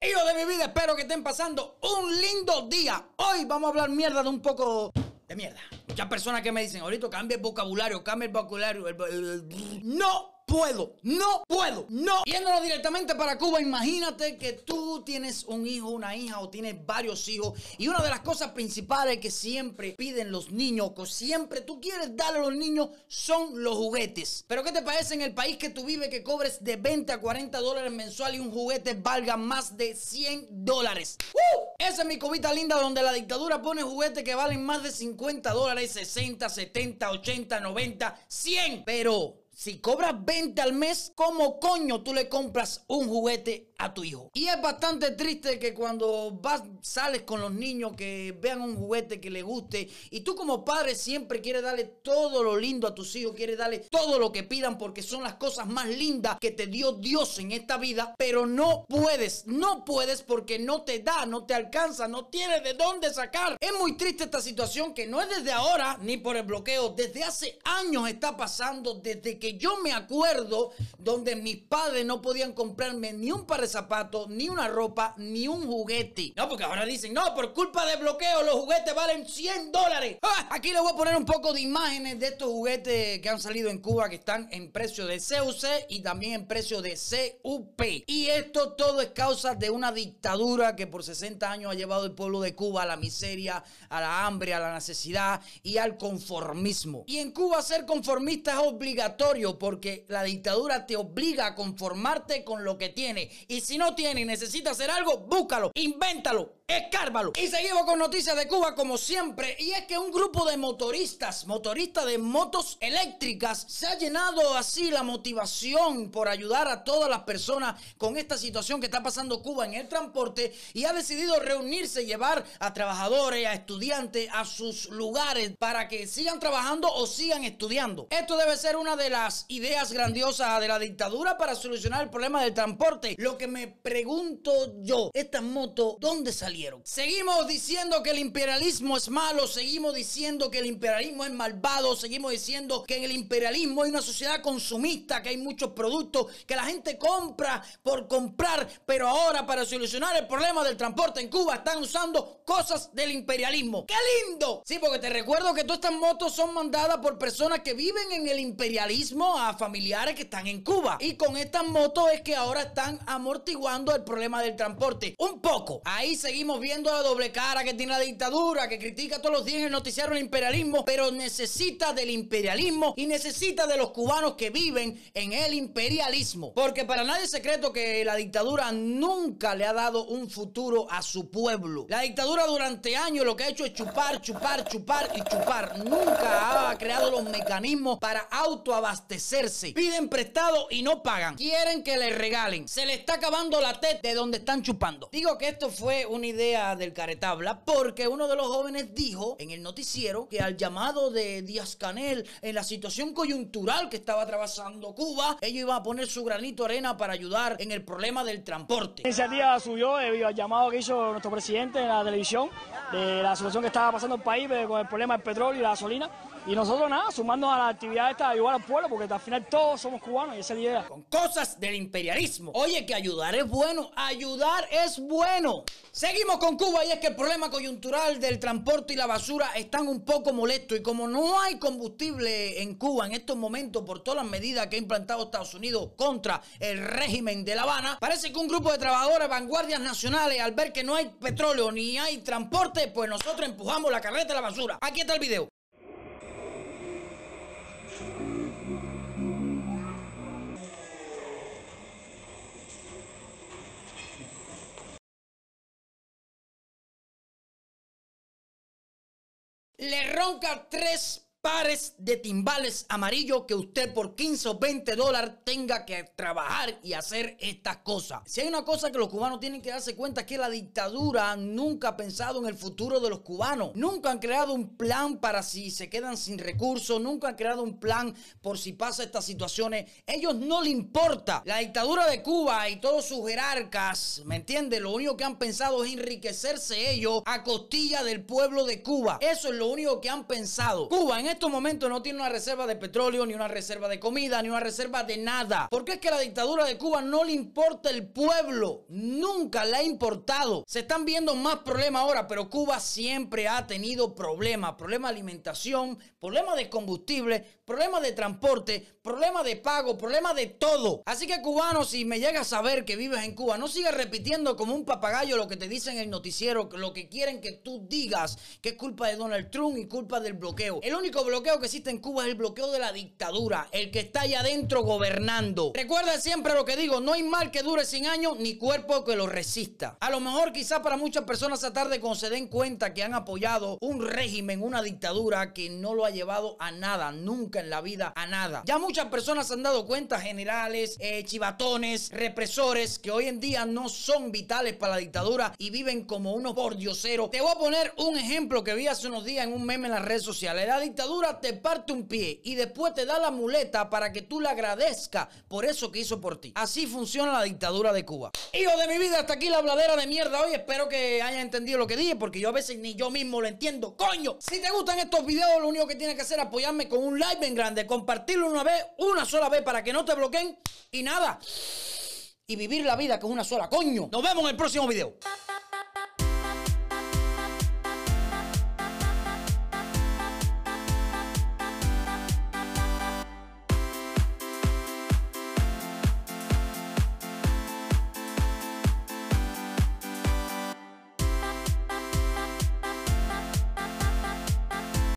Hijos de mi vida, espero que estén pasando un lindo día. Hoy vamos a hablar mierda de un poco de mierda. Muchas personas que me dicen, ahorita cambia el vocabulario, cambia el vocabulario. el- el- No puedo, no puedo, no. Yéndonos directamente para Cuba, imagínate que tú tienes un hijo, una hija o tienes varios hijos y una de las cosas principales que siempre piden los niños, que siempre tú quieres darle a los niños, son los juguetes. Pero ¿qué te parece en el país que tú vives que cobres de 20 a 40 dólares mensual y un juguete valga más de 100 dólares? ¡Uh! Esa es mi cubita linda donde la dictadura pone juguetes que valen más de 50 dólares, 60, 70, 80, 90, 100. Pero si cobras 20 al mes, ¿cómo coño tú le compras un juguete a tu hijo? Y es bastante triste que cuando vas, sales con los niños que vean un juguete que les guste y tú como padre siempre quieres darle todo lo lindo a tus hijos, quieres darle todo lo que pidan porque son las cosas más lindas que te dio Dios en esta vida, pero no puedes, no puedes porque no te da, no te alcanza, no tienes de dónde sacar. Es muy triste esta situación que no es desde ahora ni por el bloqueo, desde hace años está pasando, desde que yo me acuerdo donde mis padres no podían comprarme ni un par de zapatos, ni una ropa, ni un juguete. No, porque ahora dicen, no, por culpa del bloqueo los juguetes valen 100 dólares. Ah, Aquí les voy a poner un poco de imágenes de estos juguetes que han salido en Cuba que están en precio de CUC y también en precio de CUP. Y esto todo es causa de una dictadura que por 60 años ha llevado el pueblo de Cuba a la miseria, a la hambre, a la necesidad y al conformismo. Y en Cuba ser conformista es obligatorio porque la dictadura te obliga a conformarte con lo que tiene. Y si no tiene y necesita hacer algo, búscalo, invéntalo, escárvalo. Y seguimos con noticias de Cuba como siempre. Y es que un grupo de motoristas, motoristas de motos eléctricas, se ha llenado así la motivación por ayudar a todas las personas con esta situación que está pasando Cuba en el transporte y ha decidido reunirse llevar a trabajadores, a estudiantes a sus lugares para que sigan trabajando o sigan estudiando. Esto debe ser una de las ideas grandiosas de la dictadura para solucionar el problema del transporte. Lo que me pregunto yo, estas motos, ¿dónde salieron? Seguimos diciendo que el imperialismo es malo, seguimos diciendo que el imperialismo es malvado, seguimos diciendo que en el imperialismo hay una sociedad consumista, que hay muchos productos que la gente compra por comprar, pero ahora para solucionar el problema del transporte en Cuba están usando cosas del imperialismo. ¡Qué lindo! Sí, porque te recuerdo que todas estas motos son mandadas por personas que viven en el imperialismo a familiares que están en Cuba. Y con estas motos es que ahora están amortiguando el problema del transporte. Un poco. Ahí seguimos viendo la doble cara que tiene la dictadura, que critica todos los días en el noticiario el imperialismo, pero necesita del imperialismo y necesita de los cubanos que viven en el imperialismo. Porque para nadie es secreto que la dictadura nunca le ha dado un futuro a su pueblo. La dictadura durante años lo que ha hecho es chupar, chupar, chupar y chupar. Nunca ha creado los mecanismos para autoabastecerse. Piden prestado y no pagan. Quieren que le regalen. Se le está acabando la teta de donde están chupando. Digo que esto fue una idea del caretabla porque uno de los jóvenes dijo en el noticiero que al llamado de Díaz Canel en la situación coyuntural que estaba atravesando Cuba, ellos iban a poner su granito de arena para ayudar en el problema del transporte. La iniciativa subió debido al llamado que hizo nuestro presidente en la televisión de la situación que estaba pasando el país eh, con el problema del petróleo y la gasolina. Y nosotros nada, sumando a la actividad esta de ayudar al pueblo, porque al final todos somos cubanos y esa es la idea. con cosas del imperialismo. Oye, que ayudar es bueno, ayudar es bueno. Seguimos con Cuba y es que el problema coyuntural del transporte y la basura están un poco molestos y como no hay combustible en Cuba en estos momentos por todas las medidas que ha implantado Estados Unidos contra el régimen de La Habana, parece que un grupo de trabajadores vanguardias nacionales al ver que no hay petróleo ni hay transporte, pues nosotros empujamos la carreta de la basura. Aquí está el video. Le ronca tres pares de timbales amarillos que usted por 15 o 20 dólares tenga que trabajar y hacer estas cosas. Si hay una cosa que los cubanos tienen que darse cuenta es que la dictadura nunca ha pensado en el futuro de los cubanos. Nunca han creado un plan para si se quedan sin recursos, nunca han creado un plan por si pasa estas situaciones. Ellos no le importa. La dictadura de Cuba y todos sus jerarcas, ¿me entiende? Lo único que han pensado es enriquecerse ellos a costilla del pueblo de Cuba. Eso es lo único que han pensado. Cuba en estos momentos no tiene una reserva de petróleo, ni una reserva de comida, ni una reserva de nada. Porque es que la dictadura de Cuba no le importa el pueblo. Nunca le ha importado. Se están viendo más problemas ahora, pero Cuba siempre ha tenido problemas. Problemas de alimentación, problemas de combustible, problemas de transporte, problemas de pago, problemas de todo. Así que cubano, si me llegas a saber que vives en Cuba, no sigas repitiendo como un papagayo lo que te dicen en el noticiero, lo que quieren que tú digas que es culpa de Donald Trump y culpa del bloqueo. El único bloqueo que existe en Cuba es el bloqueo de la dictadura, el que está allá adentro gobernando. Recuerda siempre lo que digo, no hay mal que dure 100 años ni cuerpo que lo resista. A lo mejor quizá para muchas personas esta tarde cuando se den cuenta que han apoyado un régimen, una dictadura que no lo ha llevado a nada, nunca en la vida a nada. Ya muchas personas han dado cuenta, generales, eh, chivatones, represores, que hoy en día no son vitales para la dictadura y viven como unos pordioseros. Te voy a poner un ejemplo que vi hace unos días en un meme en las redes sociales. La dictadura te parte un pie y después te da la muleta para que tú le agradezcas por eso que hizo por ti. Así funciona la dictadura de Cuba. Hijo de mi vida, hasta aquí la habladera de mierda hoy. Espero que hayan entendido lo que dije porque yo a veces ni yo mismo lo entiendo. ¡Coño! Si te gustan estos videos, lo único que tienes que hacer es apoyarme con un like bien grande, compartirlo una vez, una sola vez para que no te bloqueen y nada. Y vivir la vida con una sola, coño. Nos vemos en el próximo video.